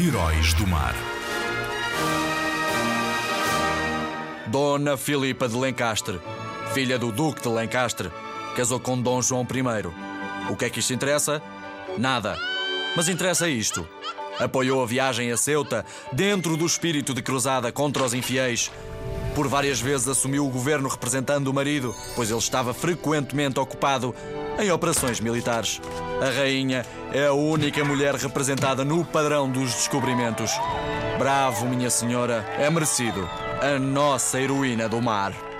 Heróis do Mar. Dona Filipa de Lencastre, filha do Duque de Lencastre, casou com Dom João I. O que é que isto interessa? Nada. Mas interessa isto. Apoiou a viagem a Ceuta dentro do espírito de cruzada contra os infiéis. Por várias vezes assumiu o governo representando o marido, pois ele estava frequentemente ocupado em operações militares. A rainha é a única mulher representada no padrão dos descobrimentos. Bravo, minha senhora, é merecido. A nossa heroína do mar.